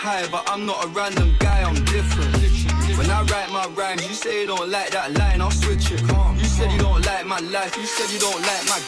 high, but I'm not a random guy, I'm different. When I write my rhymes, you say you don't like that line, I'll switch it. You said you don't like my life, you said you don't like my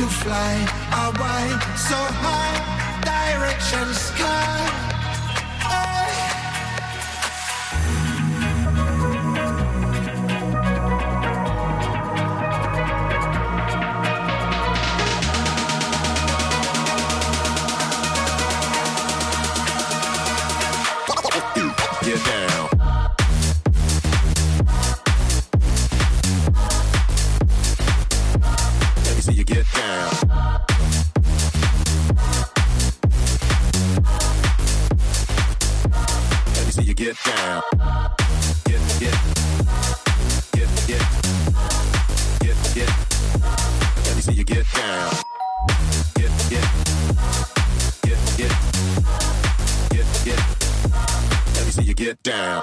to fly, I so high, direction sky. down.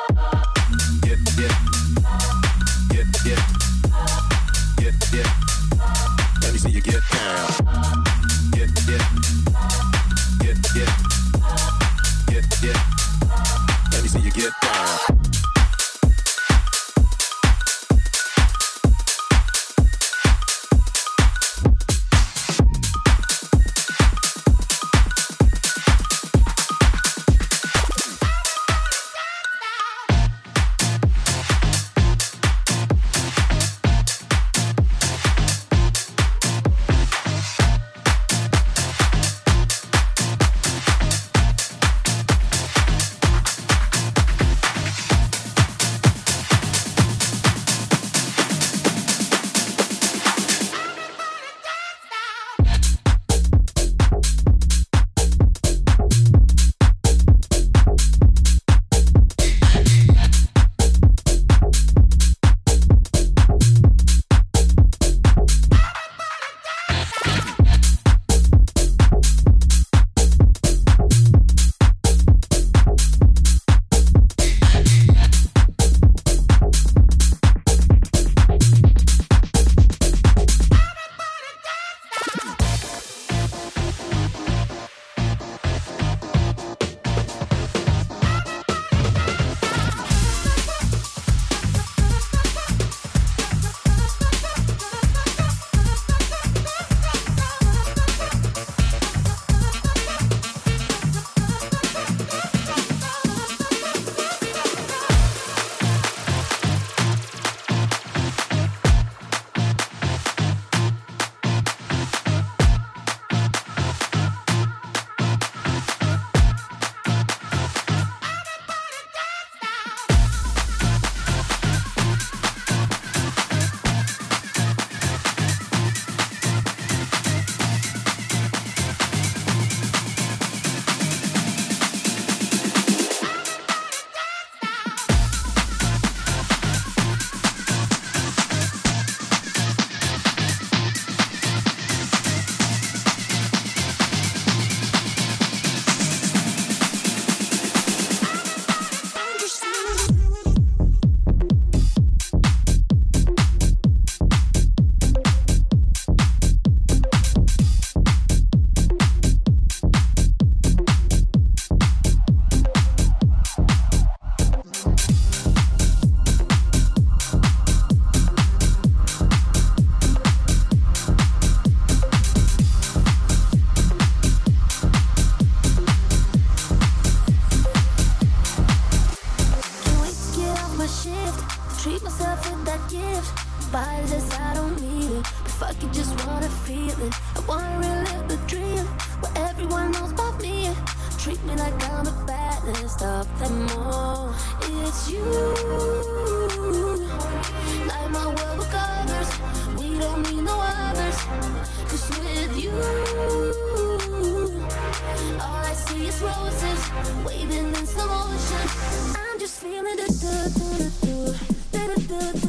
waving in slow motion. I'm just feeling the do do do do do do.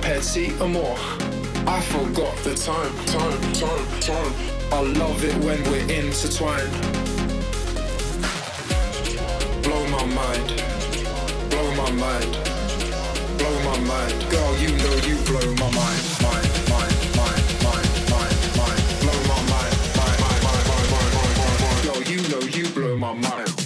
petty more. I forgot the time, time, time, time. I love it when we're intertwined. Blow my mind, blow my mind, blow my mind. Girl, you know you blow my mind, mind, mind, mind, mind, mind, mind. Blow my mind, mind, mind, mind, mind, mind, mind. Girl, you know you blow my mind.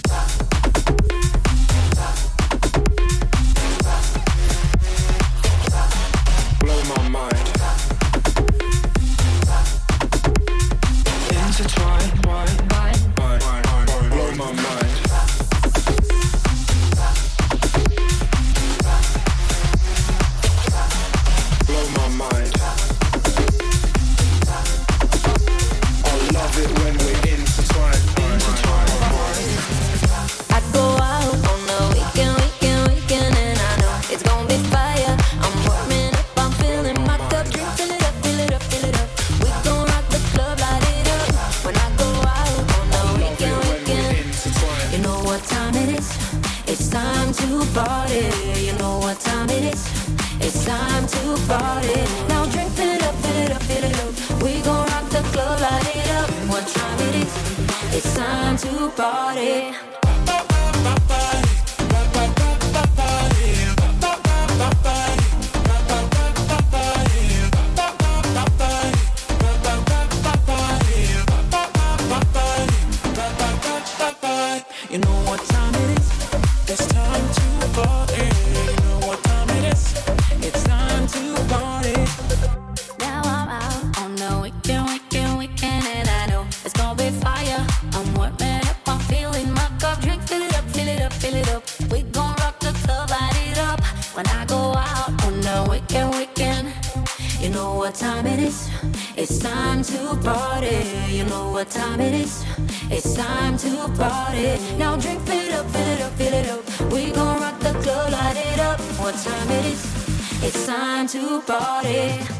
party. You know what time it is? It's time to party. Now drink, fill it up, fill it up, fill it up. We gon' rock the club, light it up. What time it is? It's time to party.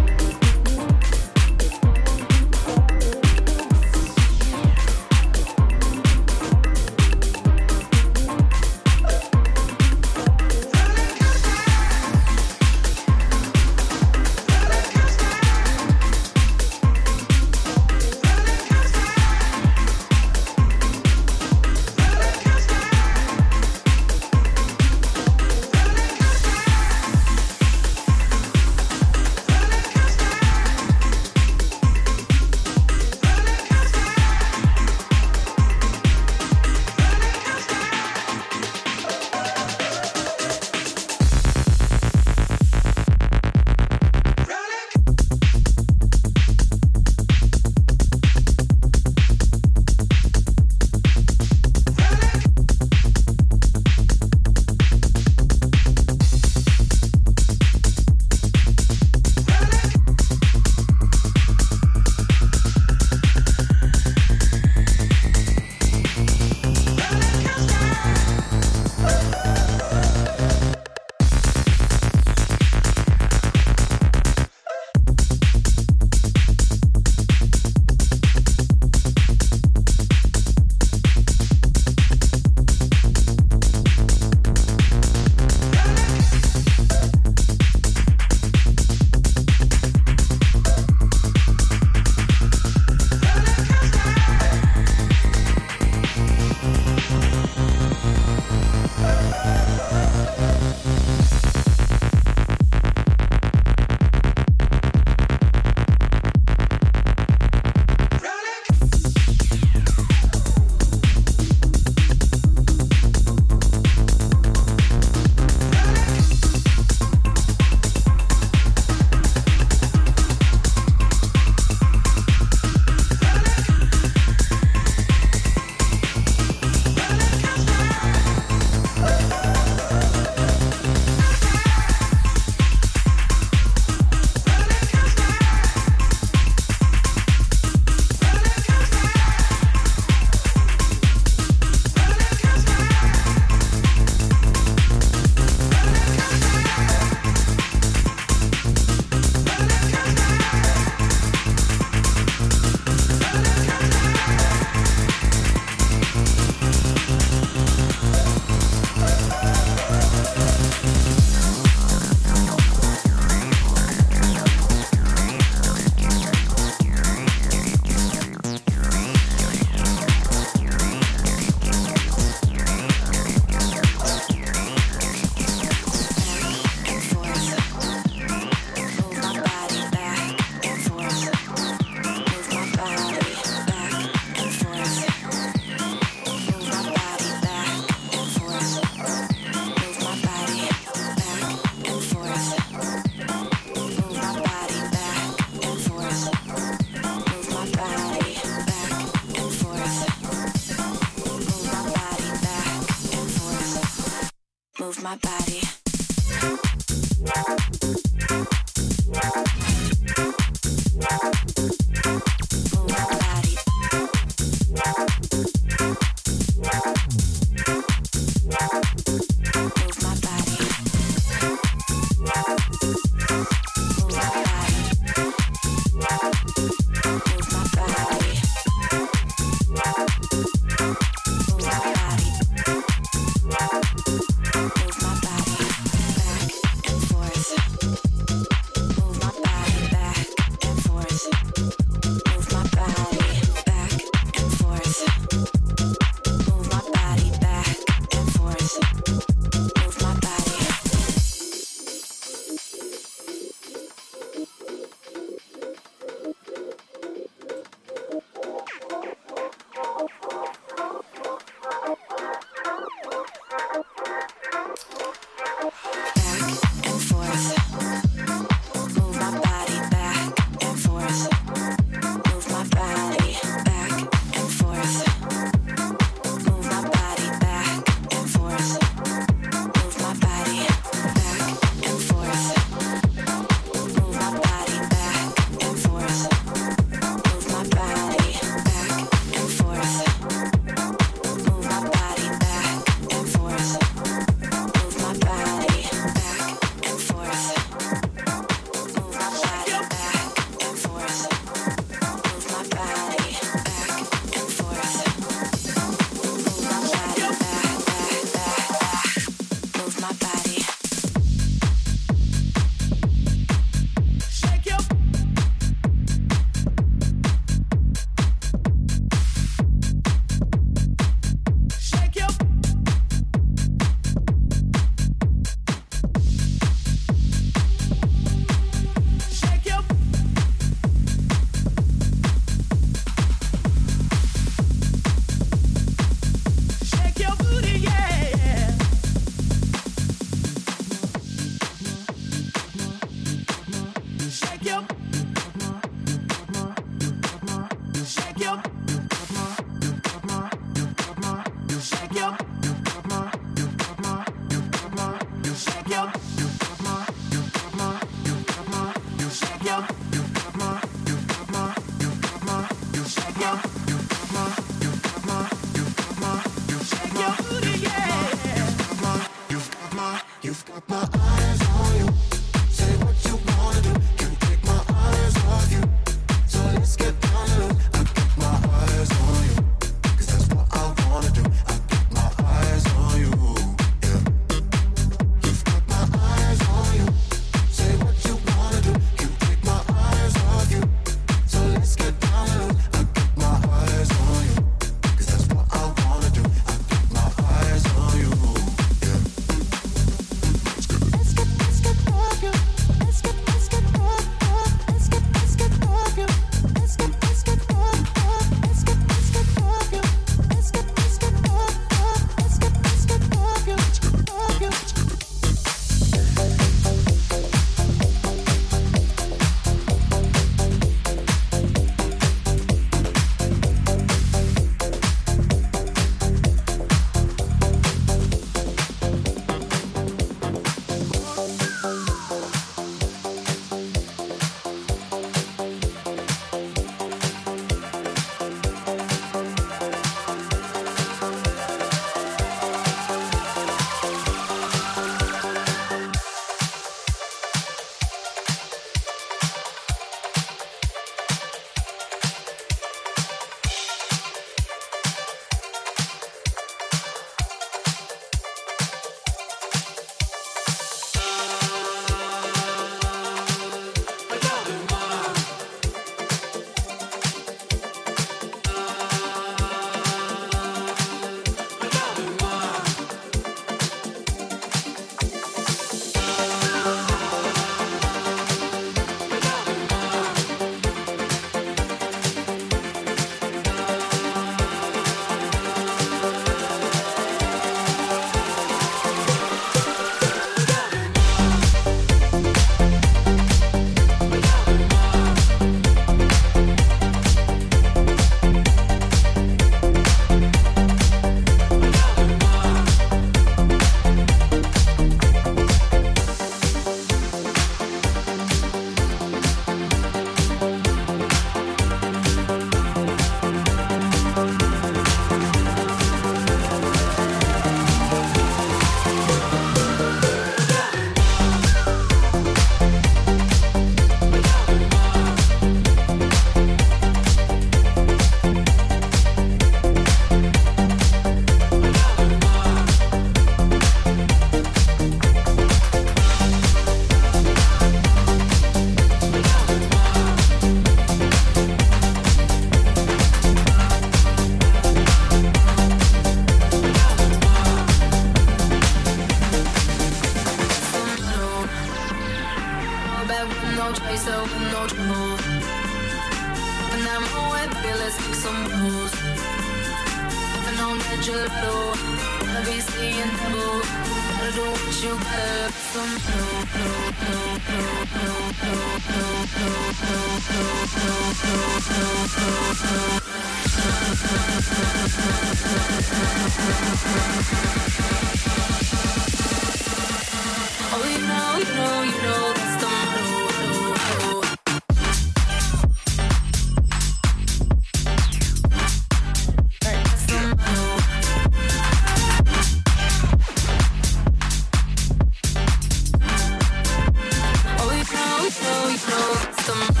some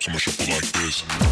come a like this.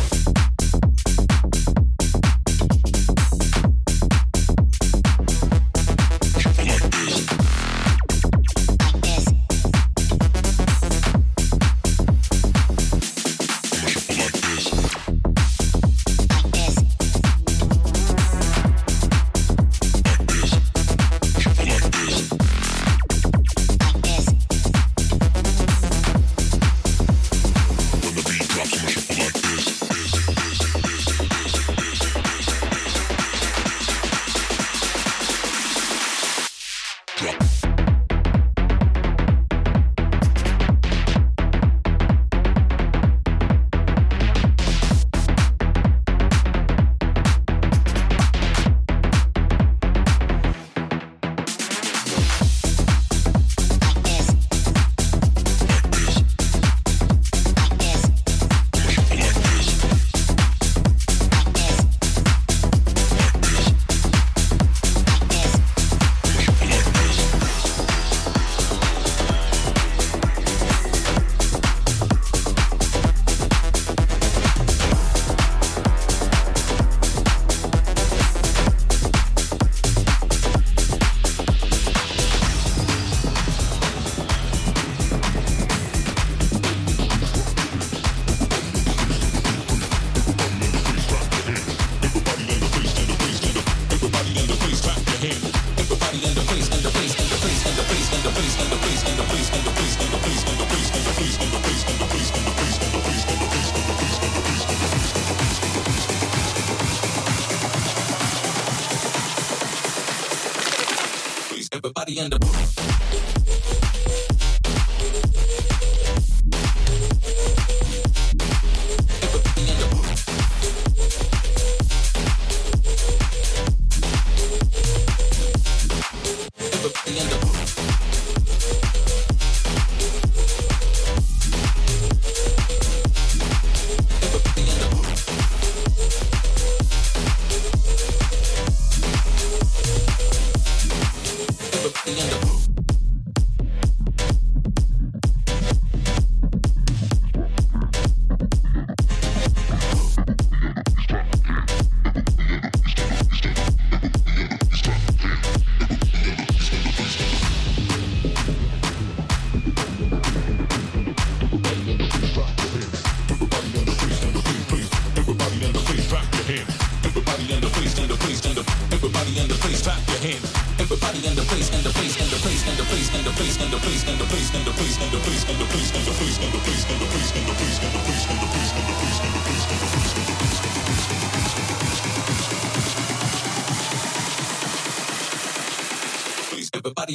The and the.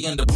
end up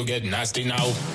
me see you get nasty now.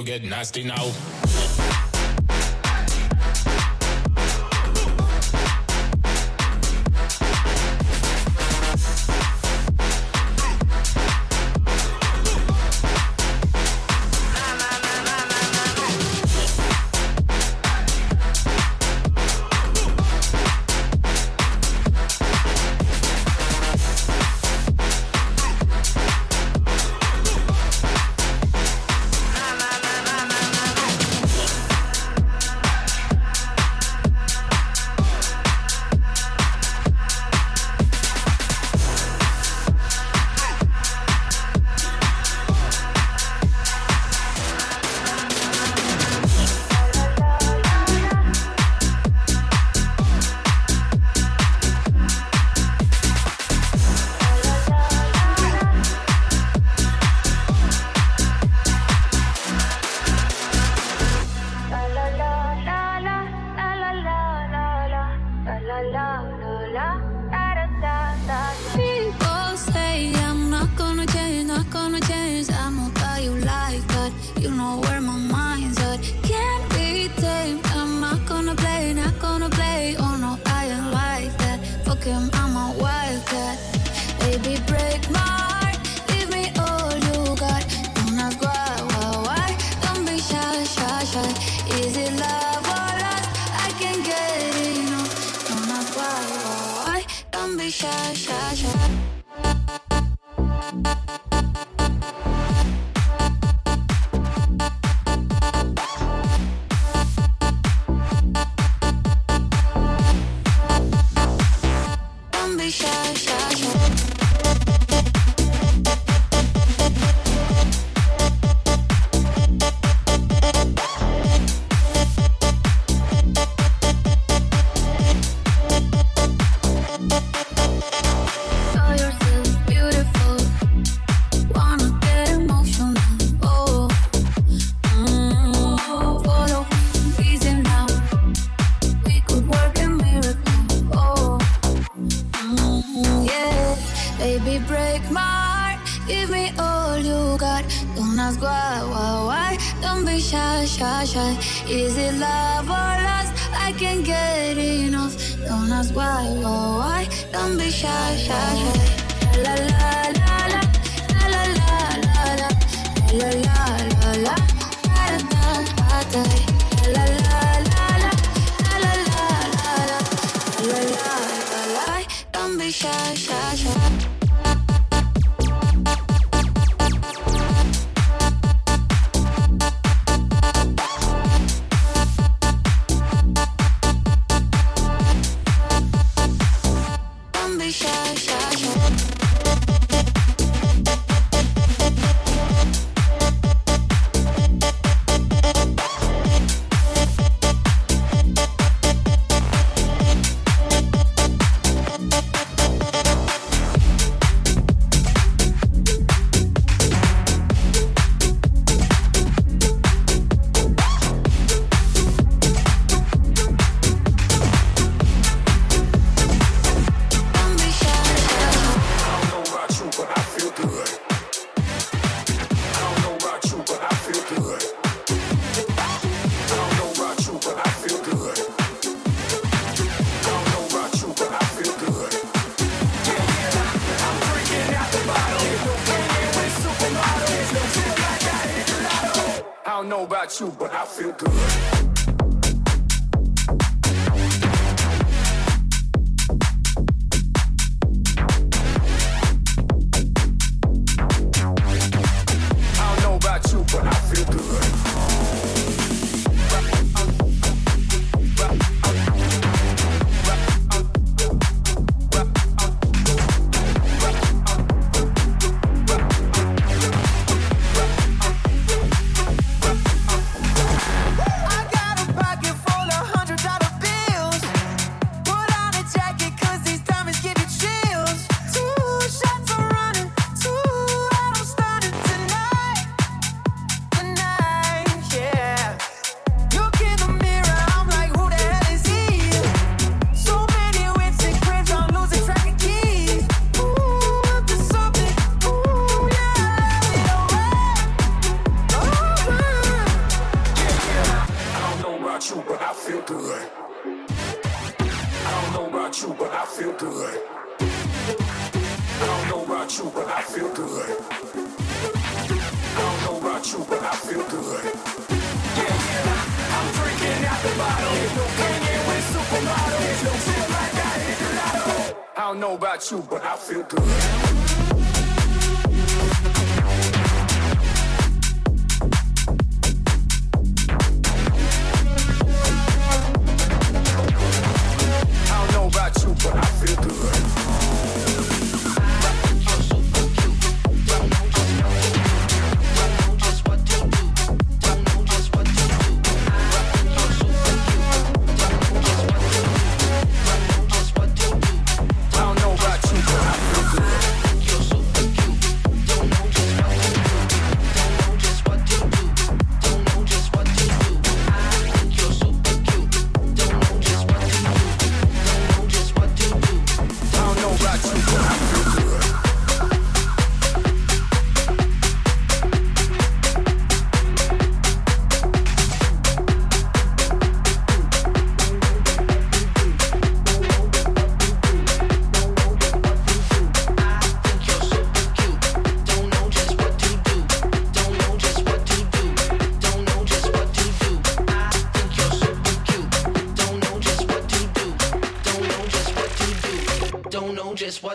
You get nasty now.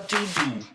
What do.